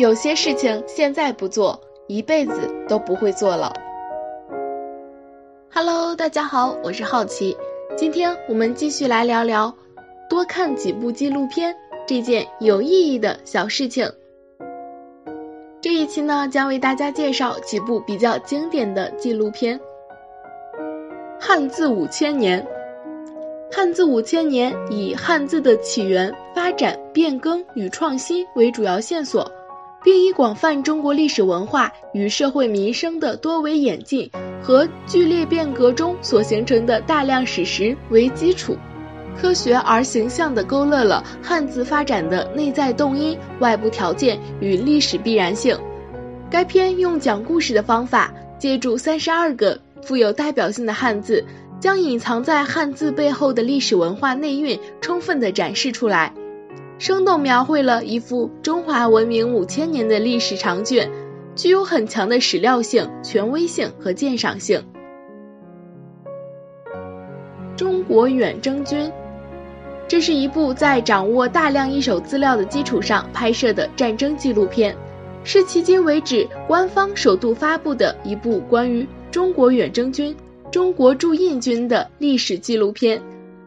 有些事情现在不做，一辈子都不会做了。Hello，大家好，我是好奇，今天我们继续来聊聊多看几部纪录片这件有意义的小事情。这一期呢，将为大家介绍几部比较经典的纪录片。汉字五千年，汉字五千年以汉字的起源、发展、变更与创新为主要线索，并以广泛中国历史文化与社会民生的多维演进和剧烈变革中所形成的大量史实为基础，科学而形象地勾勒了汉字发展的内在动因、外部条件与历史必然性。该片用讲故事的方法，借助三十二个。富有代表性的汉字，将隐藏在汉字背后的历史文化内蕴充分地展示出来，生动描绘了一幅中华文明五千年的历史长卷，具有很强的史料性、权威性和鉴赏性。中国远征军，这是一部在掌握大量一手资料的基础上拍摄的战争纪录片，是迄今为止官方首度发布的一部关于。中国远征军、中国驻印军的历史纪录片，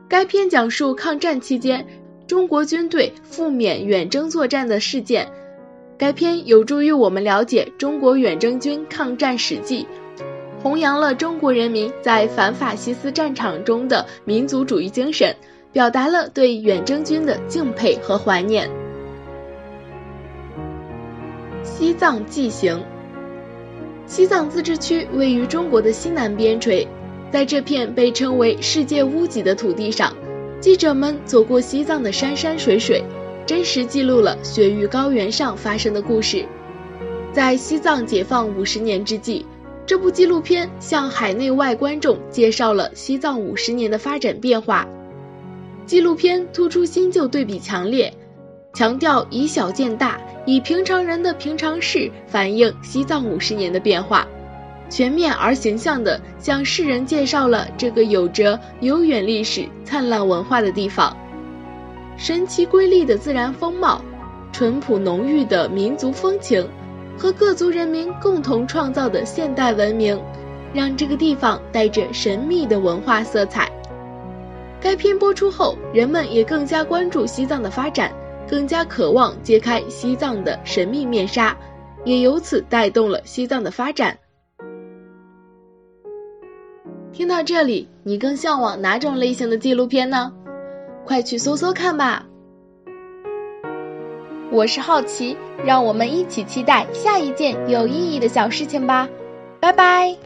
该片讲述抗战期间中国军队赴缅远征作战的事件。该片有助于我们了解中国远征军抗战史迹，弘扬了中国人民在反法西斯战场中的民族主义精神，表达了对远征军的敬佩和怀念。西藏纪行。西藏自治区位于中国的西南边陲，在这片被称为“世界屋脊”的土地上，记者们走过西藏的山山水水，真实记录了雪域高原上发生的故事。在西藏解放五十年之际，这部纪录片向海内外观众介绍了西藏五十年的发展变化。纪录片突出新旧对比强烈，强调以小见大。以平常人的平常事反映西藏五十年的变化，全面而形象地向世人介绍了这个有着悠远历史、灿烂文化的地方。神奇瑰丽的自然风貌，淳朴浓郁的民族风情，和各族人民共同创造的现代文明，让这个地方带着神秘的文化色彩。该片播出后，人们也更加关注西藏的发展。更加渴望揭开西藏的神秘面纱，也由此带动了西藏的发展。听到这里，你更向往哪种类型的纪录片呢？快去搜搜看吧！我是好奇，让我们一起期待下一件有意义的小事情吧！拜拜。